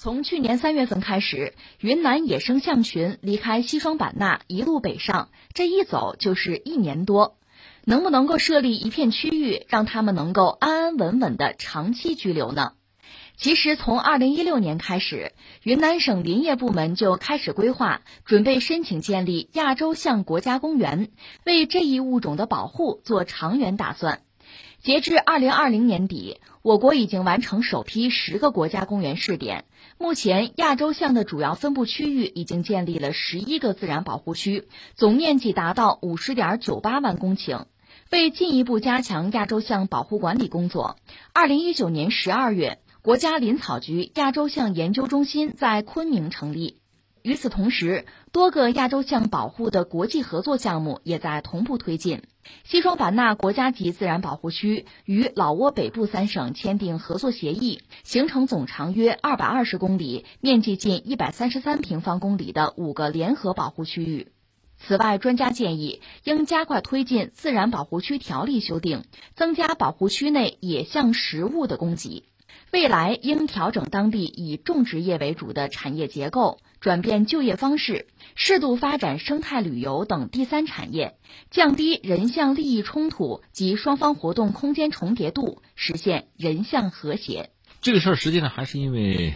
从去年三月份开始，云南野生象群离开西双版纳一路北上，这一走就是一年多。能不能够设立一片区域，让他们能够安安稳稳的长期居留呢？其实，从二零一六年开始，云南省林业部门就开始规划，准备申请建立亚洲象国家公园，为这一物种的保护做长远打算。截至二零二零年底，我国已经完成首批十个国家公园试点。目前，亚洲象的主要分布区域已经建立了十一个自然保护区，总面积达到五十点九八万公顷。为进一步加强亚洲象保护管理工作，二零一九年十二月。国家林草局亚洲象研究中心在昆明成立。与此同时，多个亚洲象保护的国际合作项目也在同步推进。西双版纳国家级自然保护区与老挝北部三省签订合作协议，形成总长约二百二十公里、面积近一百三十三平方公里的五个联合保护区域。此外，专家建议应加快推进自然保护区条例修订，增加保护区内野象食物的供给。未来应调整当地以种植业为主的产业结构，转变就业方式，适度发展生态旅游等第三产业，降低人像利益冲突及双方活动空间重叠度，实现人像和谐。这个事儿实际上还是因为。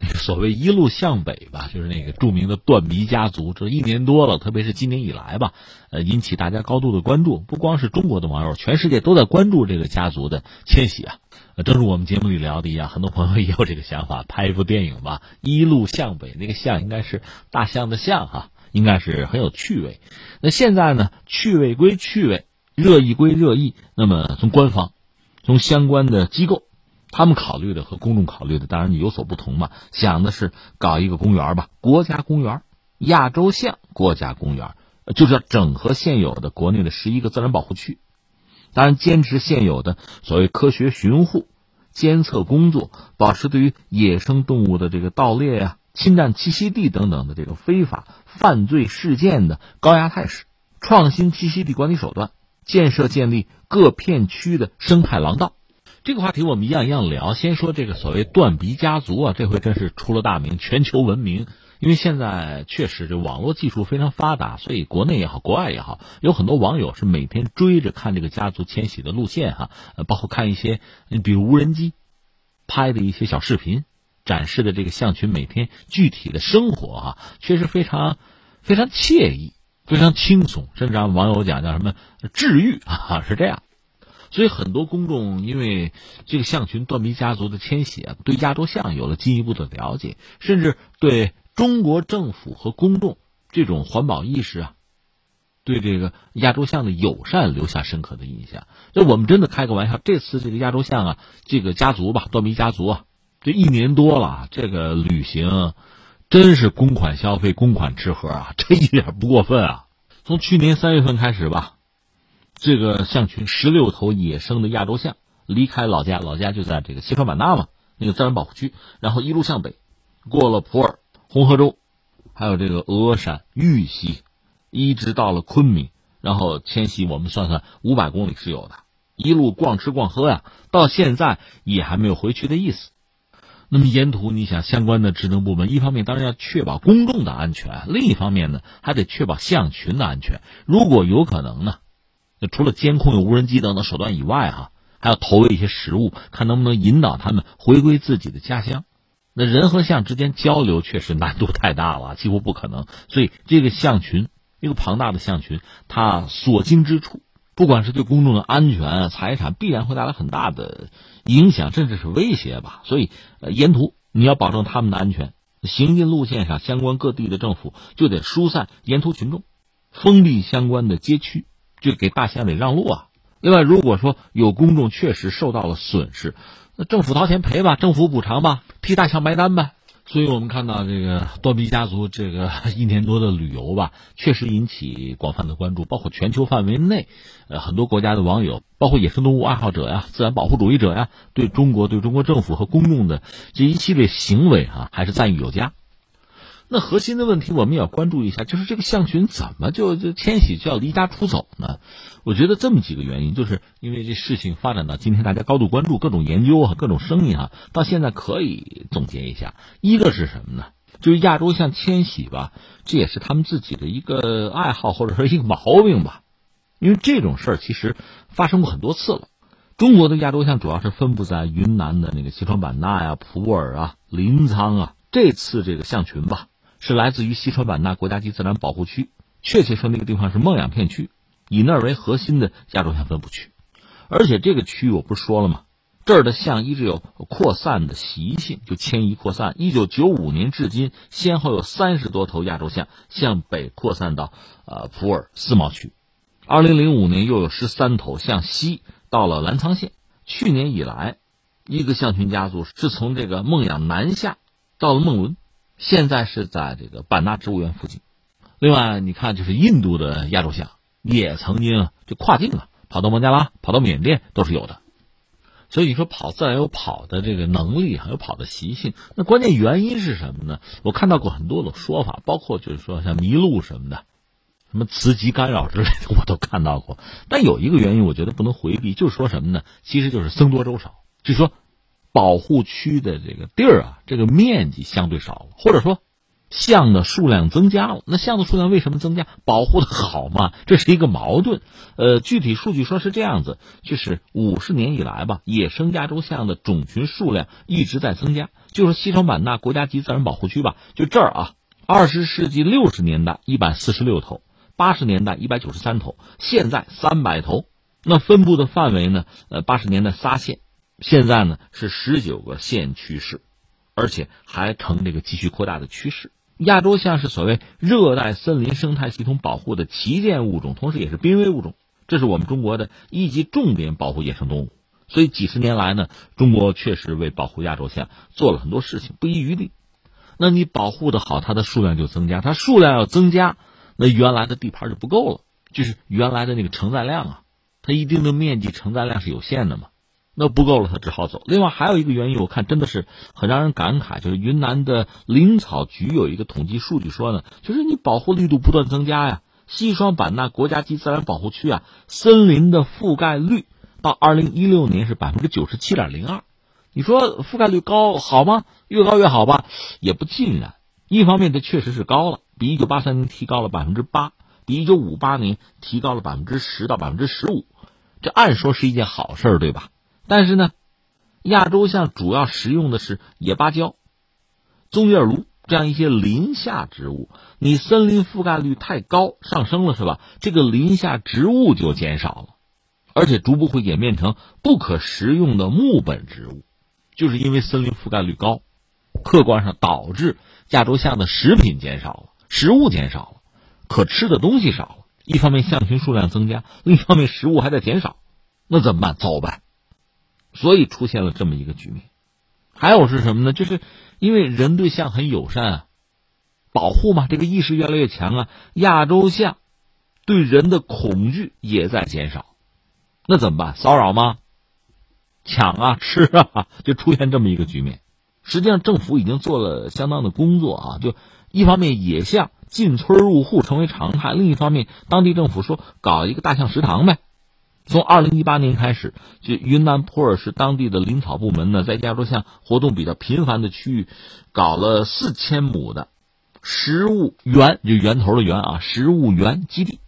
所谓一路向北吧，就是那个著名的断鼻家族，这一年多了，特别是今年以来吧，呃，引起大家高度的关注。不光是中国的网友，全世界都在关注这个家族的迁徙啊。正如我们节目里聊的一样，很多朋友也有这个想法，拍一部电影吧，一路向北，那个向应该是大象的象哈，应该是很有趣味。那现在呢，趣味归趣味，热议归热议。那么从官方，从相关的机构。他们考虑的和公众考虑的当然有所不同嘛，想的是搞一个公园吧，国家公园，亚洲象国家公园，就是要整合现有的国内的十一个自然保护区，当然坚持现有的所谓科学巡护、监测工作，保持对于野生动物的这个盗猎呀、侵占栖息地等等的这个非法犯罪事件的高压态势，创新栖息地管理手段，建设建立各片区的生态廊道。这个话题我们一样一样聊。先说这个所谓断鼻家族啊，这回真是出了大名，全球闻名。因为现在确实这网络技术非常发达，所以国内也好，国外也好，有很多网友是每天追着看这个家族迁徙的路线哈，包括看一些，比如无人机拍的一些小视频，展示的这个象群每天具体的生活哈，确实非常非常惬意，非常轻松，甚至让网友讲叫什么治愈啊，是这样。所以很多公众因为这个象群断鼻家族的迁徙啊，对亚洲象有了进一步的了解，甚至对中国政府和公众这种环保意识啊，对这个亚洲象的友善留下深刻的印象。就我们真的开个玩笑，这次这个亚洲象啊，这个家族吧，断鼻家族啊，这一年多了，这个旅行真是公款消费、公款吃喝啊，这一点不过分啊。从去年三月份开始吧。这个象群十六头野生的亚洲象离开老家，老家就在这个西双版纳嘛，那个自然保护区，然后一路向北，过了普洱、红河州，还有这个峨山、玉溪，一直到了昆明，然后迁徙，我们算算五百公里是有的，一路逛吃逛喝呀，到现在也还没有回去的意思。那么沿途你想，相关的职能部门一方面当然要确保公众的安全，另一方面呢还得确保象群的安全。如果有可能呢？那除了监控、有无人机等等手段以外，哈，还要投喂一些食物，看能不能引导他们回归自己的家乡。那人和象之间交流确实难度太大了，几乎不可能。所以，这个象群，一个庞大的象群，它所经之处，不管是对公众的安全、财产，必然会带来很大的影响，甚至是威胁吧。所以，呃，沿途你要保证他们的安全，行进路线上，相关各地的政府就得疏散沿途群众，封闭相关的街区。就给大象得让路啊！另外，如果说有公众确实受到了损失，那政府掏钱赔吧，政府补偿吧，替大象埋单呗。所以我们看到这个断臂家族这个 一年多的旅游吧，确实引起广泛的关注，包括全球范围内，呃，很多国家的网友，包括野生动物爱好者呀、自然保护主义者呀，对中国、对中国政府和公众的这一系列行为啊，还是赞誉有加。那核心的问题我们也要关注一下，就是这个象群怎么就就迁徙就要离家出走呢？我觉得这么几个原因，就是因为这事情发展到今天，大家高度关注，各种研究啊，各种声音啊，到现在可以总结一下，一个是什么呢？就是亚洲象迁徙吧，这也是他们自己的一个爱好或者说一个毛病吧，因为这种事儿其实发生过很多次了。中国的亚洲象主要是分布在云南的那个西双版纳呀、普洱啊、临沧啊，这次这个象群吧。是来自于西双版纳国家级自然保护区，确切说那个地方是孟养片区，以那儿为核心的亚洲象分布区。而且这个区域我不是说了吗？这儿的象一直有扩散的习性，就迁移扩散。一九九五年至今，先后有三十多头亚洲象向北扩散到呃普洱思茅区。二零零五年又有十三头向西到了澜沧县。去年以来，一个象群家族是从这个孟养南下到了孟伦。现在是在这个版纳植物园附近。另外，你看，就是印度的亚洲象也曾经就跨境了，跑到孟加拉、跑到缅甸都是有的。所以你说跑自然有跑的这个能力，还有跑的习性。那关键原因是什么呢？我看到过很多的说法，包括就是说像迷路什么的，什么磁极干扰之类的，我都看到过。但有一个原因，我觉得不能回避，就是说什么呢？其实就是僧多粥少，就说。保护区的这个地儿啊，这个面积相对少了，或者说象的数量增加了。那象的数量为什么增加？保护的好嘛，这是一个矛盾。呃，具体数据说是这样子，就是五十年以来吧，野生亚洲象的种群数量一直在增加。就是西双版纳国家级自然保护区吧，就这儿啊，二十世纪六十年代一百四十六头，八十年代一百九十三头，现在三百头。那分布的范围呢？呃，八十年代仨县。现在呢是十九个县区市，而且还呈这个继续扩大的趋势。亚洲象是所谓热带森林生态系统保护的旗舰物种，同时也是濒危物种。这是我们中国的一级重点保护野生动物。所以几十年来呢，中国确实为保护亚洲象做了很多事情，不遗余力。那你保护的好，它的数量就增加。它数量要增加，那原来的地盘就不够了，就是原来的那个承载量啊，它一定的面积承载量是有限的嘛。那不够了，他只好走。另外还有一个原因，我看真的是很让人感慨，就是云南的林草局有一个统计数据说呢，就是你保护力度不断增加呀，西双版纳国家级自然保护区啊，森林的覆盖率到二零一六年是百分之九十七点零二。你说覆盖率高好吗？越高越好吧？也不尽然。一方面，它确实是高了，比一九八三年提高了百分之八，比一九五八年提高了百分之十到百分之十五。这按说是一件好事，对吧？但是呢，亚洲象主要食用的是野芭蕉、棕叶芦这样一些林下植物。你森林覆盖率太高上升了，是吧？这个林下植物就减少了，而且逐步会演变成不可食用的木本植物，就是因为森林覆盖率高，客观上导致亚洲象的食品减少了，食物减少了，可吃的东西少了。一方面象群数量增加，另一方面食物还在减少，那怎么办？走呗。所以出现了这么一个局面，还有是什么呢？就是因为人对象很友善啊，保护嘛，这个意识越来越强啊。亚洲象对人的恐惧也在减少，那怎么办？骚扰吗？抢啊，吃啊，就出现这么一个局面。实际上，政府已经做了相当的工作啊，就一方面野象进村入户成为常态，另一方面当地政府说搞一个大象食堂呗。从二零一八年开始，就云南普洱市当地的林草部门呢，在亚洲象活动比较频繁的区域，搞了四千亩的食物园，就源头的源啊，食物园基地，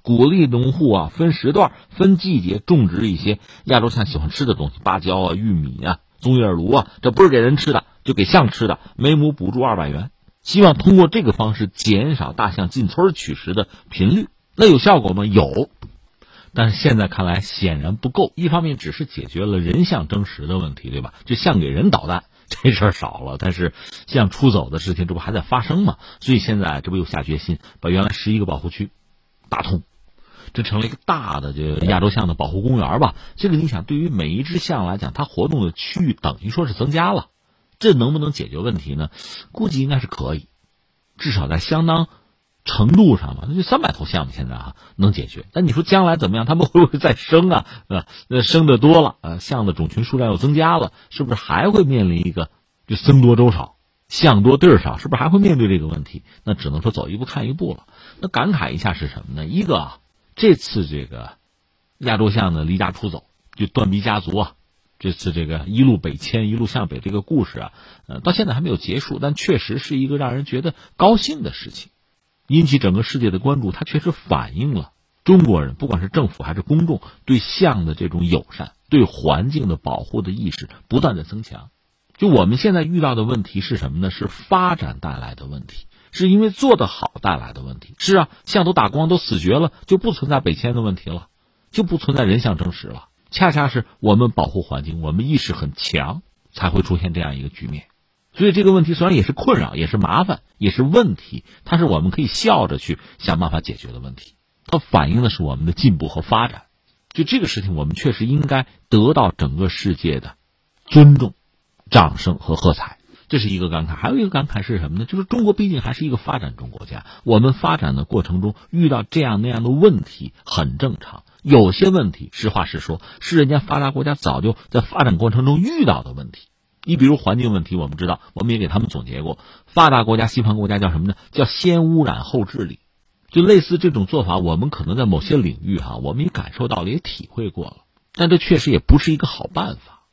鼓励农户啊分时段、分季节种植一些亚洲象喜欢吃的东西，芭蕉啊、玉米啊、棕叶芦啊，这不是给人吃的，就给象吃的，每亩补助二百元，希望通过这个方式减少大象进村取食的频率。那有效果吗？有。但是现在看来显然不够。一方面只是解决了人象争食的问题，对吧？就像给人捣蛋 这事儿少了，但是像出走的事情，这不还在发生吗？所以现在这不又下决心把原来十一个保护区打通，这成了一个大的就亚洲象的保护公园吧。这个你想，对于每一只象来讲，它活动的区域等于说是增加了，这能不能解决问题呢？估计应该是可以，至少在相当。程度上嘛，那就三百头象现在啊能解决。但你说将来怎么样？他们会不会再生啊？啊，那生的多了，呃，象的种群数量又增加了，是不是还会面临一个就僧多粥少？象多地儿少，是不是还会面对这个问题？那只能说走一步看一步了。那感慨一下是什么呢？一个啊，这次这个亚洲象的离家出走，就断鼻家族啊，这次这个一路北迁、一路向北这个故事啊，呃，到现在还没有结束，但确实是一个让人觉得高兴的事情，引起整个世界的关注。它确实反映了中国人，不管是政府还是公众，对象的这种友善、对环境的保护的意识不断的增强。就我们现在遇到的问题是什么呢？是发展带来的问题，是因为做得好带来的问题。是啊，象都打光都死绝了，就不存在北迁的问题了，就不存在人象争食了。恰恰是我们保护环境，我们意识很强，才会出现这样一个局面。所以这个问题虽然也是困扰，也是麻烦，也是问题，它是我们可以笑着去想办法解决的问题。它反映的是我们的进步和发展。就这个事情，我们确实应该得到整个世界的尊重。掌声和喝彩，这是一个感慨。还有一个感慨是什么呢？就是中国毕竟还是一个发展中国家，我们发展的过程中遇到这样那样的问题很正常。有些问题，实话实说，是人家发达国家早就在发展过程中遇到的问题。你比如环境问题，我们知道，我们也给他们总结过，发达国家、西方国家叫什么呢？叫先污染后治理。就类似这种做法，我们可能在某些领域哈，我们也感受到了，也体会过了。但这确实也不是一个好办法。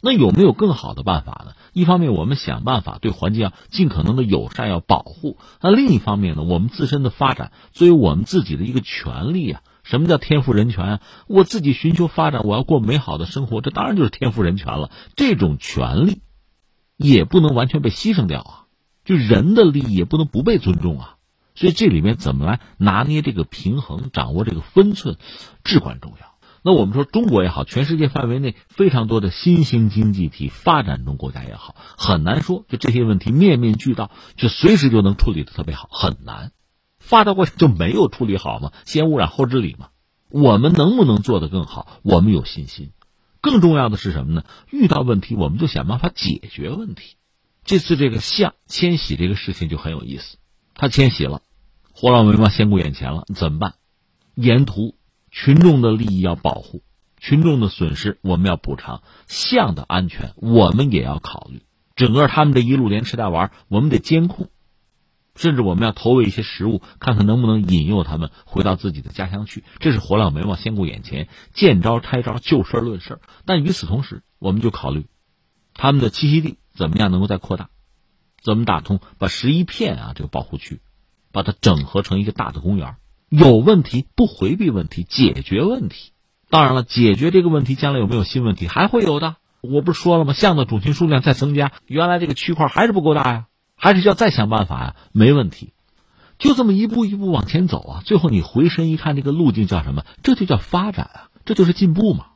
那有没有更好的办法呢？一方面，我们想办法对环境要尽可能的友善，要保护；那另一方面呢，我们自身的发展作为我们自己的一个权利啊。什么叫天赋人权啊？我自己寻求发展，我要过美好的生活，这当然就是天赋人权了。这种权利也不能完全被牺牲掉啊，就人的利益也不能不被尊重啊。所以这里面怎么来拿捏这个平衡，掌握这个分寸，至关重要。那我们说中国也好，全世界范围内非常多的新兴经济体、发展中国家也好，很难说就这些问题面面俱到，就随时就能处理的特别好，很难。发达国家就没有处理好吗？先污染后治理吗？我们能不能做得更好？我们有信心。更重要的是什么呢？遇到问题我们就想办法解决问题。这次这个象迁徙这个事情就很有意思，它迁徙了，火烧眉毛先顾眼前了，怎么办？沿途。群众的利益要保护，群众的损失我们要补偿，象的安全我们也要考虑。整个他们这一路连吃带玩，我们得监控，甚至我们要投喂一些食物，看看能不能引诱他们回到自己的家乡去。这是火燎眉毛先顾眼前，见招拆招，就事论事。但与此同时，我们就考虑他们的栖息地怎么样能够再扩大，怎么打通，把十一片啊这个保护区，把它整合成一个大的公园。有问题不回避问题，解决问题。当然了，解决这个问题，将来有没有新问题，还会有的。我不是说了吗？象的种群数量在增加，原来这个区块还是不够大呀，还是要再想办法呀。没问题，就这么一步一步往前走啊。最后你回身一看，这个路径叫什么？这就叫发展啊，这就是进步嘛。